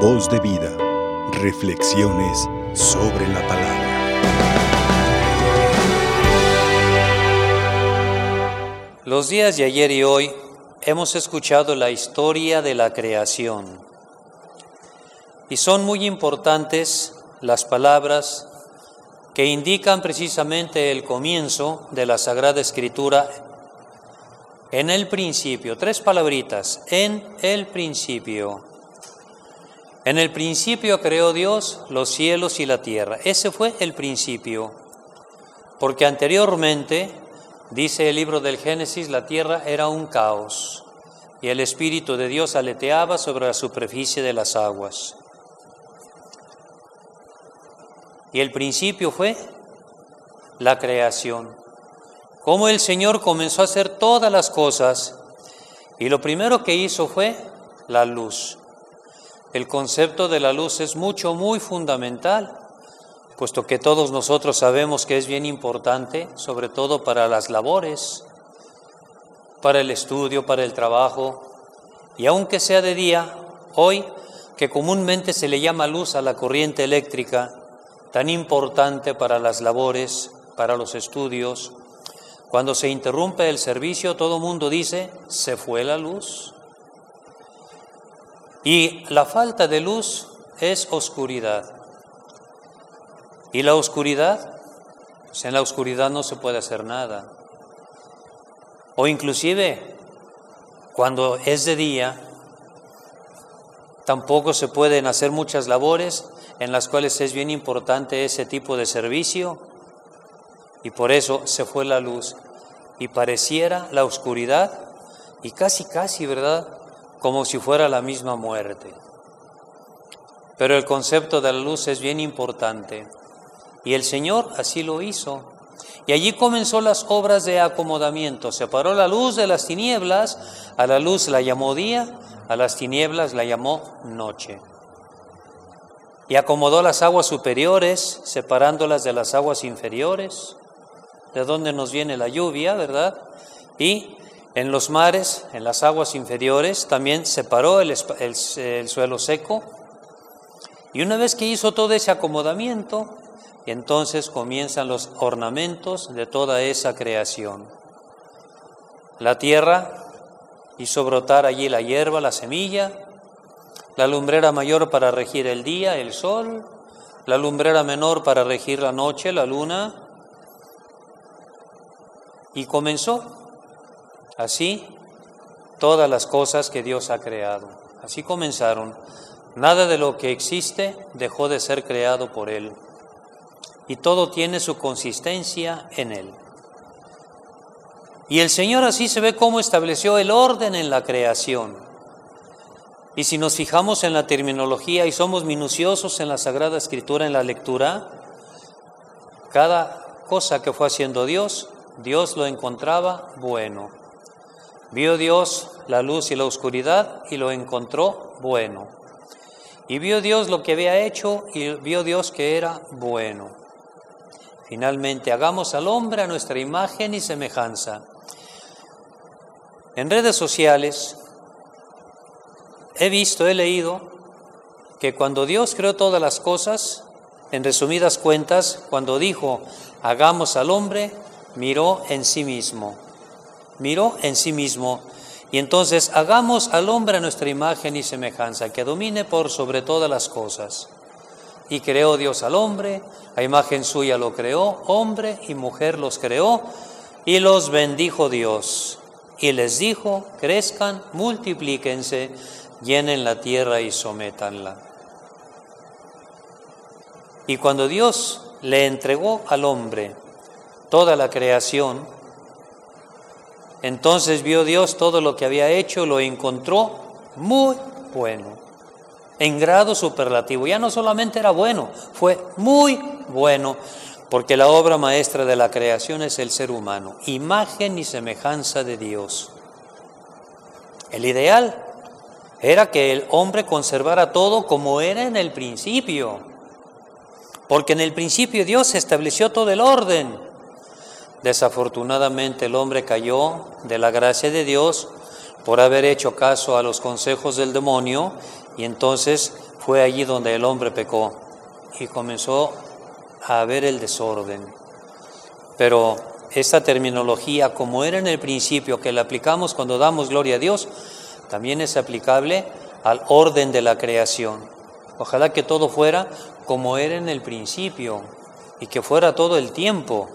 Voz de vida. Reflexiones sobre la palabra. Los días de ayer y hoy hemos escuchado la historia de la creación y son muy importantes las palabras que indican precisamente el comienzo de la Sagrada Escritura en el principio. Tres palabritas, en el principio. En el principio creó Dios los cielos y la tierra. Ese fue el principio. Porque anteriormente, dice el libro del Génesis, la tierra era un caos y el Espíritu de Dios aleteaba sobre la superficie de las aguas. Y el principio fue la creación. Cómo el Señor comenzó a hacer todas las cosas y lo primero que hizo fue la luz. El concepto de la luz es mucho, muy fundamental, puesto que todos nosotros sabemos que es bien importante, sobre todo para las labores, para el estudio, para el trabajo, y aunque sea de día, hoy, que comúnmente se le llama luz a la corriente eléctrica, tan importante para las labores, para los estudios, cuando se interrumpe el servicio, todo mundo dice, se fue la luz. Y la falta de luz es oscuridad. Y la oscuridad, pues en la oscuridad no se puede hacer nada. O inclusive, cuando es de día, tampoco se pueden hacer muchas labores en las cuales es bien importante ese tipo de servicio. Y por eso se fue la luz y pareciera la oscuridad y casi, casi, ¿verdad? Como si fuera la misma muerte. Pero el concepto de la luz es bien importante y el Señor así lo hizo. Y allí comenzó las obras de acomodamiento. Separó la luz de las tinieblas, a la luz la llamó día, a las tinieblas la llamó noche. Y acomodó las aguas superiores, separándolas de las aguas inferiores, de donde nos viene la lluvia, ¿verdad? Y en los mares, en las aguas inferiores, también separó el, el, suelo seco. Y una vez que hizo todo ese acomodamiento, entonces comienzan los ornamentos de toda esa creación. La tierra hizo brotar allí la hierba, la semilla, la lumbrera mayor para regir el día, el sol, la lumbrera menor para regir la noche, la luna, y comenzó Así, todas las cosas que Dios ha creado. Así comenzaron. Nada de lo que existe dejó de ser creado por Él. Y todo tiene su consistencia en Él. Y el Señor así se ve cómo estableció el orden en la creación. Y si nos fijamos en la terminología y somos minuciosos en la Sagrada Escritura, en la lectura, cada cosa que fue haciendo Dios, Dios lo encontraba bueno. Vio Dios la luz y la oscuridad y lo encontró bueno. Y vio Dios lo que había hecho y vio Dios que era bueno. Finalmente, hagamos al hombre a nuestra imagen y semejanza. En redes sociales he visto, he leído que cuando Dios creó todas las cosas, en resumidas cuentas, cuando dijo, hagamos al hombre, miró en sí mismo miró en sí mismo. Y entonces hagamos al hombre a nuestra imagen y semejanza, que domine por sobre todas las cosas. Y creó Dios al hombre, a imagen suya lo creó, hombre y mujer los creó, y los bendijo Dios. Y les dijo, crezcan, multiplíquense, llenen la tierra y sométanla. Y cuando Dios le entregó al hombre toda la creación, entonces vio Dios todo lo que había hecho, lo encontró muy bueno, en grado superlativo. Ya no solamente era bueno, fue muy bueno, porque la obra maestra de la creación es el ser humano, imagen y semejanza de Dios. El ideal era que el hombre conservara todo como era en el principio, porque en el principio Dios estableció todo el orden. Desafortunadamente el hombre cayó de la gracia de Dios por haber hecho caso a los consejos del demonio y entonces fue allí donde el hombre pecó y comenzó a haber el desorden. Pero esta terminología, como era en el principio, que la aplicamos cuando damos gloria a Dios, también es aplicable al orden de la creación. Ojalá que todo fuera como era en el principio y que fuera todo el tiempo.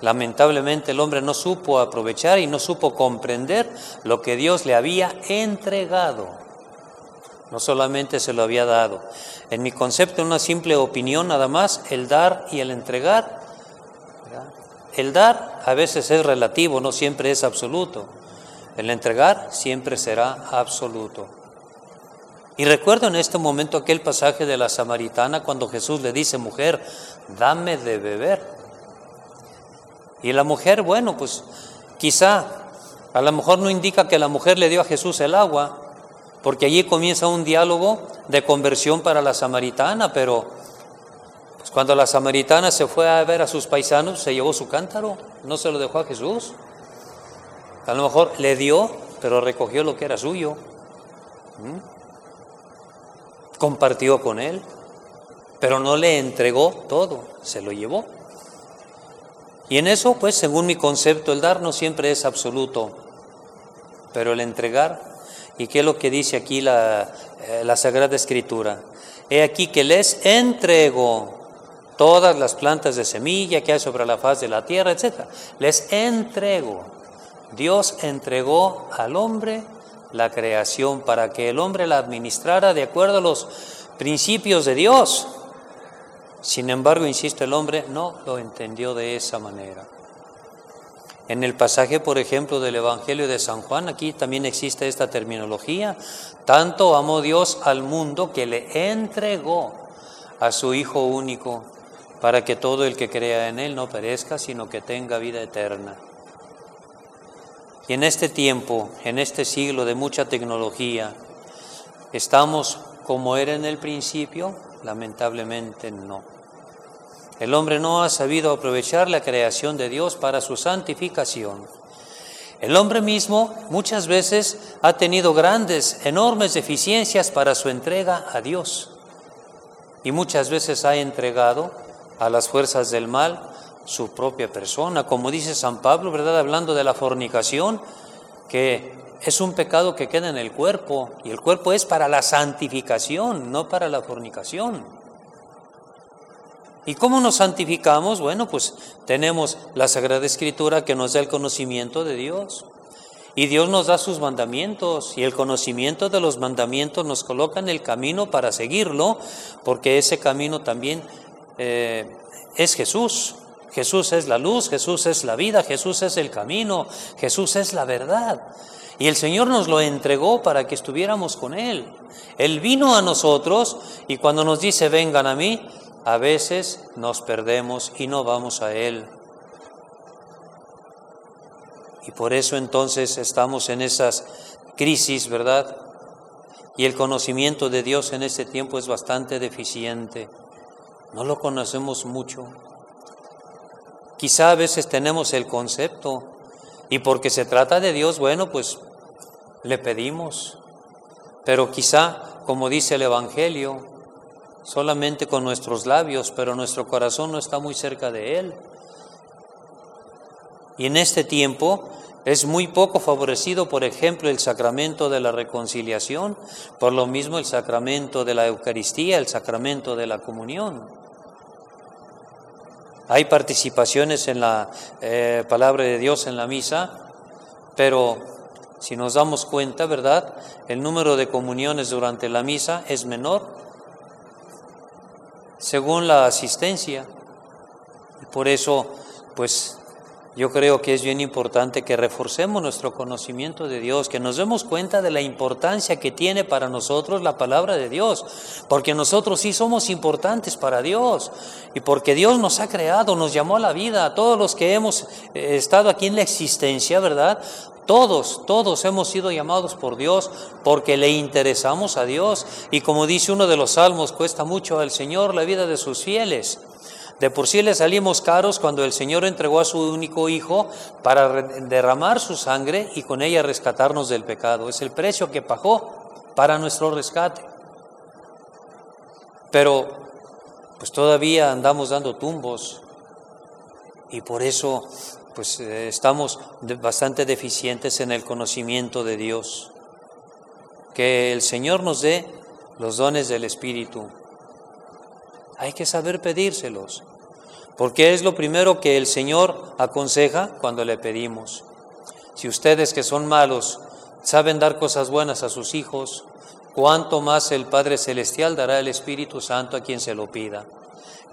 Lamentablemente el hombre no supo aprovechar y no supo comprender lo que Dios le había entregado. No solamente se lo había dado. En mi concepto, una simple opinión nada más, el dar y el entregar. El dar a veces es relativo, no siempre es absoluto. El entregar siempre será absoluto. Y recuerdo en este momento aquel pasaje de la samaritana cuando Jesús le dice, mujer, dame de beber. Y la mujer, bueno, pues quizá, a lo mejor no indica que la mujer le dio a Jesús el agua, porque allí comienza un diálogo de conversión para la samaritana, pero pues cuando la samaritana se fue a ver a sus paisanos, se llevó su cántaro, no se lo dejó a Jesús. A lo mejor le dio, pero recogió lo que era suyo. Compartió con él, pero no le entregó todo, se lo llevó. Y en eso, pues, según mi concepto, el dar no siempre es absoluto, pero el entregar, ¿y qué es lo que dice aquí la, eh, la Sagrada Escritura? He aquí que les entrego todas las plantas de semilla que hay sobre la faz de la tierra, etc. Les entrego. Dios entregó al hombre la creación para que el hombre la administrara de acuerdo a los principios de Dios. Sin embargo, insisto, el hombre no lo entendió de esa manera. En el pasaje, por ejemplo, del Evangelio de San Juan, aquí también existe esta terminología. Tanto amó Dios al mundo que le entregó a su Hijo único para que todo el que crea en Él no perezca, sino que tenga vida eterna. Y en este tiempo, en este siglo de mucha tecnología, ¿estamos como era en el principio? Lamentablemente no. El hombre no ha sabido aprovechar la creación de Dios para su santificación. El hombre mismo muchas veces ha tenido grandes, enormes deficiencias para su entrega a Dios. Y muchas veces ha entregado a las fuerzas del mal su propia persona, como dice San Pablo, ¿verdad? Hablando de la fornicación, que es un pecado que queda en el cuerpo y el cuerpo es para la santificación, no para la fornicación. ¿Y cómo nos santificamos? Bueno, pues tenemos la Sagrada Escritura que nos da el conocimiento de Dios. Y Dios nos da sus mandamientos y el conocimiento de los mandamientos nos coloca en el camino para seguirlo, porque ese camino también eh, es Jesús. Jesús es la luz, Jesús es la vida, Jesús es el camino, Jesús es la verdad. Y el Señor nos lo entregó para que estuviéramos con Él. Él vino a nosotros y cuando nos dice vengan a mí, a veces nos perdemos y no vamos a Él. Y por eso entonces estamos en esas crisis, ¿verdad? Y el conocimiento de Dios en este tiempo es bastante deficiente. No lo conocemos mucho. Quizá a veces tenemos el concepto y porque se trata de Dios, bueno, pues le pedimos, pero quizá, como dice el Evangelio, solamente con nuestros labios, pero nuestro corazón no está muy cerca de Él. Y en este tiempo es muy poco favorecido, por ejemplo, el sacramento de la reconciliación, por lo mismo el sacramento de la Eucaristía, el sacramento de la comunión. Hay participaciones en la eh, palabra de Dios en la misa, pero si nos damos cuenta, ¿verdad? El número de comuniones durante la misa es menor según la asistencia. Y por eso, pues yo creo que es bien importante que reforcemos nuestro conocimiento de Dios, que nos demos cuenta de la importancia que tiene para nosotros la palabra de Dios, porque nosotros sí somos importantes para Dios y porque Dios nos ha creado, nos llamó a la vida, a todos los que hemos eh, estado aquí en la existencia, ¿verdad? Todos, todos hemos sido llamados por Dios porque le interesamos a Dios y como dice uno de los salmos, cuesta mucho al Señor la vida de sus fieles. De por sí le salimos caros cuando el Señor entregó a su único Hijo para derramar su sangre y con ella rescatarnos del pecado. Es el precio que pagó para nuestro rescate. Pero pues todavía andamos dando tumbos y por eso pues eh, estamos bastante deficientes en el conocimiento de Dios. Que el Señor nos dé los dones del Espíritu. Hay que saber pedírselos. Porque es lo primero que el Señor aconseja cuando le pedimos. Si ustedes que son malos saben dar cosas buenas a sus hijos, cuánto más el Padre Celestial dará el Espíritu Santo a quien se lo pida.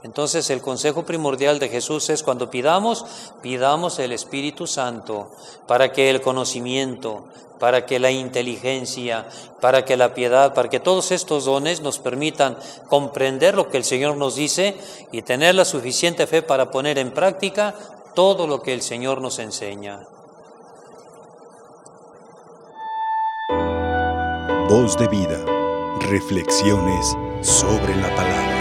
Entonces el consejo primordial de Jesús es cuando pidamos, pidamos el Espíritu Santo para que el conocimiento, para que la inteligencia, para que la piedad, para que todos estos dones nos permitan comprender lo que el Señor nos dice y tener la suficiente fe para poner en práctica todo lo que el Señor nos enseña. Voz de vida. Reflexiones sobre la palabra.